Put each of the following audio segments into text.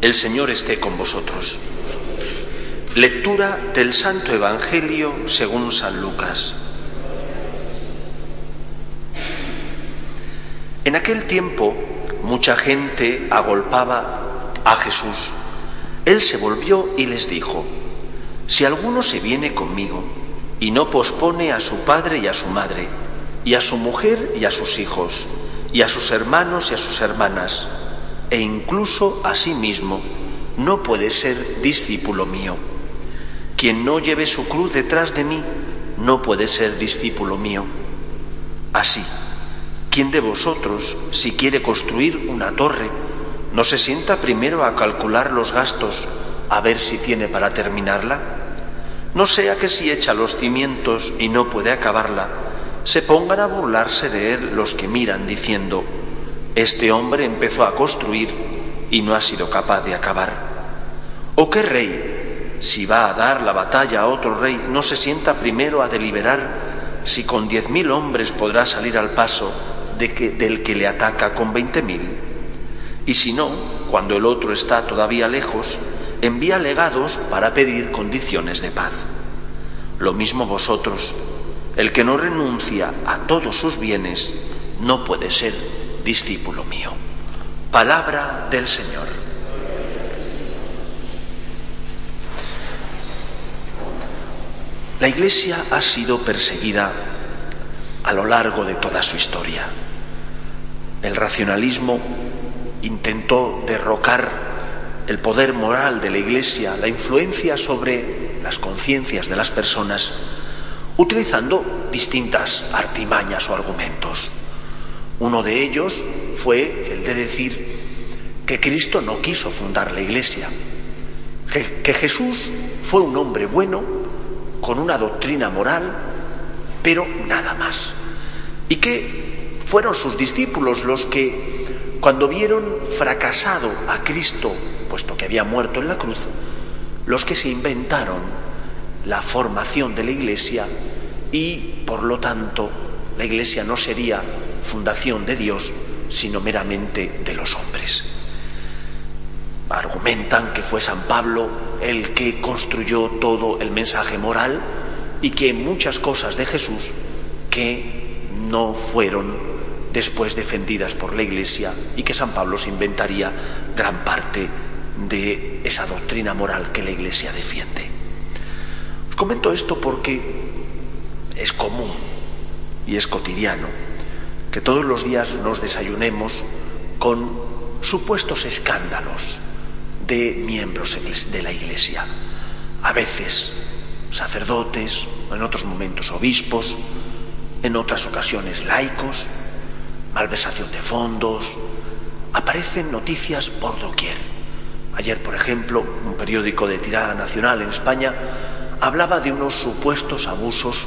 El Señor esté con vosotros. Lectura del Santo Evangelio según San Lucas. En aquel tiempo mucha gente agolpaba a Jesús. Él se volvió y les dijo, si alguno se viene conmigo y no pospone a su padre y a su madre, y a su mujer y a sus hijos, y a sus hermanos y a sus hermanas, e incluso a sí mismo, no puede ser discípulo mío. Quien no lleve su cruz detrás de mí, no puede ser discípulo mío. Así, ¿quién de vosotros, si quiere construir una torre, no se sienta primero a calcular los gastos, a ver si tiene para terminarla? No sea que si echa los cimientos y no puede acabarla, se pongan a burlarse de él los que miran diciendo, este hombre empezó a construir y no ha sido capaz de acabar. ¿O qué rey, si va a dar la batalla a otro rey, no se sienta primero a deliberar si con diez mil hombres podrá salir al paso del que le ataca con veinte mil? Y si no, cuando el otro está todavía lejos, envía legados para pedir condiciones de paz. Lo mismo vosotros, el que no renuncia a todos sus bienes, no puede ser discípulo mío. Palabra del Señor. La Iglesia ha sido perseguida a lo largo de toda su historia. El racionalismo intentó derrocar el poder moral de la Iglesia, la influencia sobre las conciencias de las personas, utilizando distintas artimañas o argumentos. Uno de ellos fue el de decir que Cristo no quiso fundar la Iglesia, que Jesús fue un hombre bueno, con una doctrina moral, pero nada más. Y que fueron sus discípulos los que, cuando vieron fracasado a Cristo, puesto que había muerto en la cruz, los que se inventaron la formación de la Iglesia y, por lo tanto, la Iglesia no sería fundación de Dios, sino meramente de los hombres. Argumentan que fue San Pablo el que construyó todo el mensaje moral y que muchas cosas de Jesús que no fueron después defendidas por la Iglesia y que San Pablo se inventaría gran parte de esa doctrina moral que la Iglesia defiende. Os comento esto porque es común y es cotidiano que todos los días nos desayunemos con supuestos escándalos de miembros de la Iglesia. A veces sacerdotes, en otros momentos obispos, en otras ocasiones laicos, malversación de fondos, aparecen noticias por doquier. Ayer, por ejemplo, un periódico de tirada nacional en España hablaba de unos supuestos abusos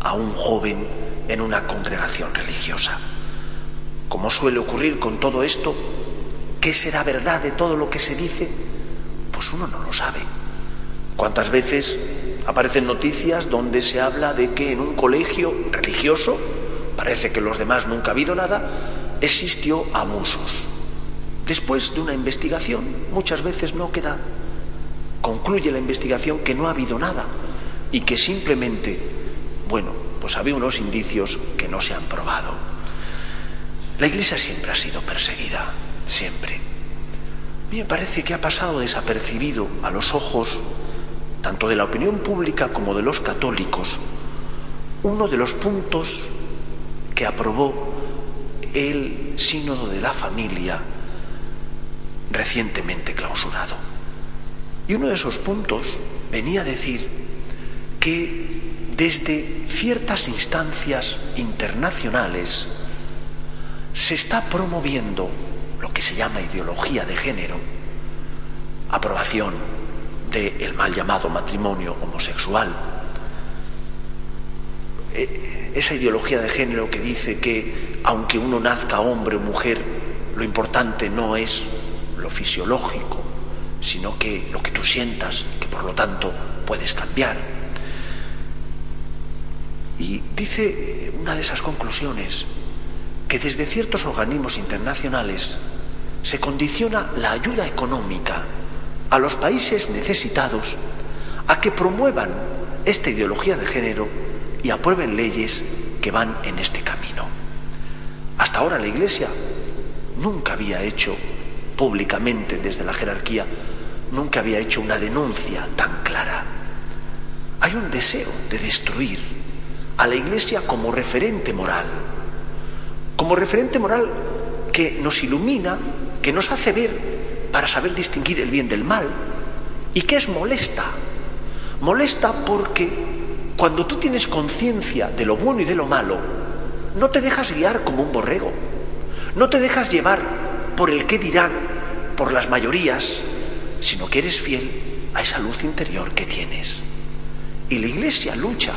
a un joven en una congregación religiosa. Como suele ocurrir con todo esto, ¿qué será verdad de todo lo que se dice? Pues uno no lo sabe. ¿Cuántas veces aparecen noticias donde se habla de que en un colegio religioso, parece que los demás nunca ha habido nada, existió abusos? Después de una investigación, muchas veces no queda, concluye la investigación que no ha habido nada y que simplemente, bueno, pues había unos indicios que no se han probado. La Iglesia siempre ha sido perseguida, siempre. Me parece que ha pasado desapercibido a los ojos tanto de la opinión pública como de los católicos uno de los puntos que aprobó el sínodo de la familia recientemente clausurado. Y uno de esos puntos venía a decir que desde ciertas instancias internacionales se está promoviendo lo que se llama ideología de género, aprobación del mal llamado matrimonio homosexual, eh, esa ideología de género que dice que aunque uno nazca hombre o mujer, lo importante no es lo fisiológico, sino que lo que tú sientas, que por lo tanto puedes cambiar. Y dice eh, una de esas conclusiones que desde ciertos organismos internacionales se condiciona la ayuda económica a los países necesitados a que promuevan esta ideología de género y aprueben leyes que van en este camino. Hasta ahora la Iglesia nunca había hecho públicamente desde la jerarquía, nunca había hecho una denuncia tan clara. Hay un deseo de destruir a la Iglesia como referente moral, como referente moral que nos ilumina, que nos hace ver para saber distinguir el bien del mal y que es molesta. Molesta porque cuando tú tienes conciencia de lo bueno y de lo malo, no te dejas guiar como un borrego, no te dejas llevar por el qué dirán, por las mayorías, sino que eres fiel a esa luz interior que tienes. Y la Iglesia lucha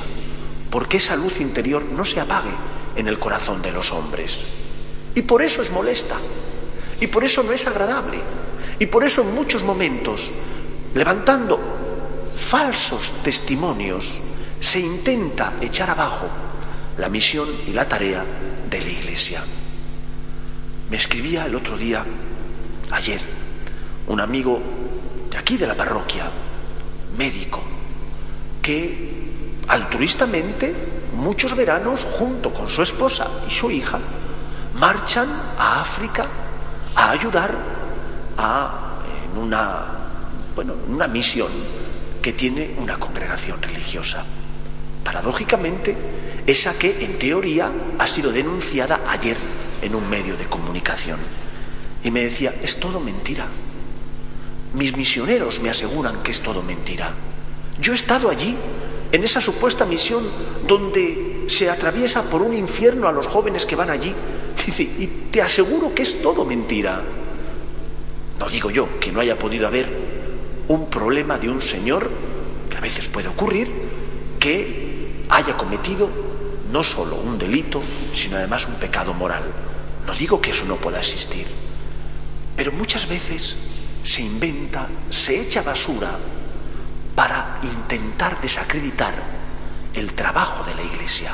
porque esa luz interior no se apague en el corazón de los hombres. Y por eso es molesta, y por eso no es agradable, y por eso en muchos momentos, levantando falsos testimonios, se intenta echar abajo la misión y la tarea de la Iglesia. Me escribía el otro día, ayer, un amigo de aquí de la parroquia, médico, que altruistamente muchos veranos junto con su esposa y su hija marchan a África a ayudar a, en una, bueno, una misión que tiene una congregación religiosa paradójicamente, esa que en teoría ha sido denunciada ayer en un medio de comunicación. Y me decía, es todo mentira. Mis misioneros me aseguran que es todo mentira. Yo he estado allí, en esa supuesta misión donde se atraviesa por un infierno a los jóvenes que van allí. Dice, y te aseguro que es todo mentira. No digo yo que no haya podido haber un problema de un señor, que a veces puede ocurrir, que haya cometido no solo un delito, sino además un pecado moral. No digo que eso no pueda existir, pero muchas veces se inventa, se echa basura para intentar desacreditar el trabajo de la Iglesia.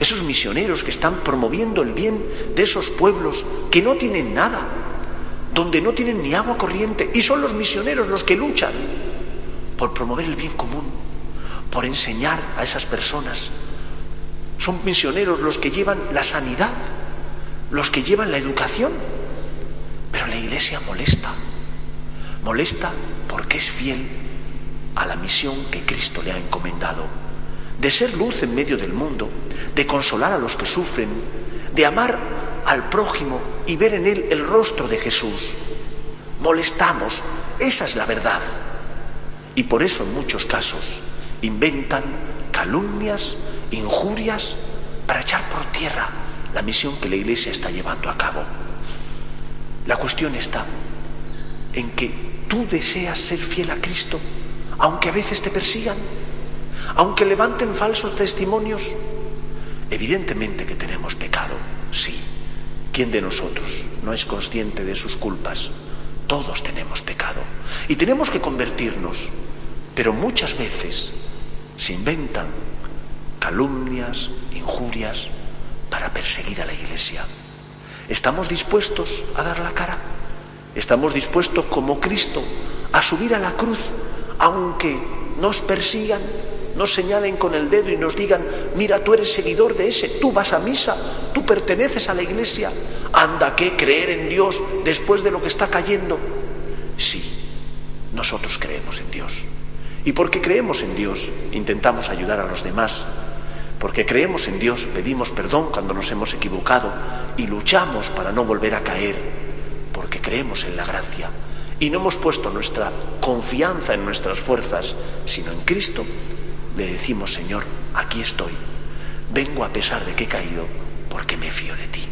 Esos misioneros que están promoviendo el bien de esos pueblos que no tienen nada, donde no tienen ni agua corriente, y son los misioneros los que luchan por promover el bien común por enseñar a esas personas. Son misioneros los que llevan la sanidad, los que llevan la educación. Pero la iglesia molesta. Molesta porque es fiel la misión que Cristo le ha encomendado. De ser luz en medio del mundo, de consolar a los que sufren, de amar al prójimo y ver en él el rostro de Jesús. Molestamos, esa es la verdad. Y por eso en muchos casos inventan calumnias, injurias, para echar por tierra la misión que la Iglesia está llevando a cabo. La cuestión está en que tú deseas ser fiel a Cristo, aunque a veces te persigan, aunque levanten falsos testimonios. Evidentemente que tenemos pecado, sí. ¿Quién de nosotros no es consciente de sus culpas? Todos tenemos pecado y tenemos que convertirnos, pero muchas veces se inventan calumnias, injurias para perseguir a la Iglesia. ¿Estamos dispuestos a dar la cara? ¿Estamos dispuestos como Cristo a subir a la cruz aunque nos persigan, nos señalen con el dedo y nos digan, mira, tú eres seguidor de ese, tú vas a misa, tú perteneces a la iglesia, anda que creer en Dios después de lo que está cayendo. Sí, nosotros creemos en Dios. Y porque creemos en Dios, intentamos ayudar a los demás. Porque creemos en Dios, pedimos perdón cuando nos hemos equivocado y luchamos para no volver a caer. Porque creemos en la gracia. Y no hemos puesto nuestra confianza en nuestras fuerzas, sino en Cristo. Le decimos, Señor, aquí estoy. Vengo a pesar de que he caído, porque me fío de ti.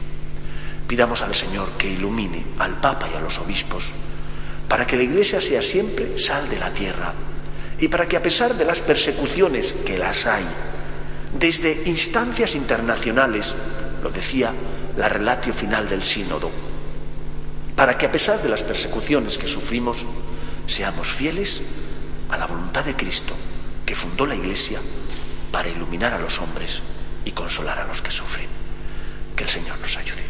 Pidamos al Señor que ilumine al Papa y a los obispos para que la Iglesia sea siempre sal de la tierra y para que a pesar de las persecuciones que las hay, desde instancias internacionales, lo decía la relatio final del sínodo, para que a pesar de las persecuciones que sufrimos, seamos fieles a la voluntad de Cristo, que fundó la Iglesia para iluminar a los hombres y consolar a los que sufren. Que el Señor nos ayude.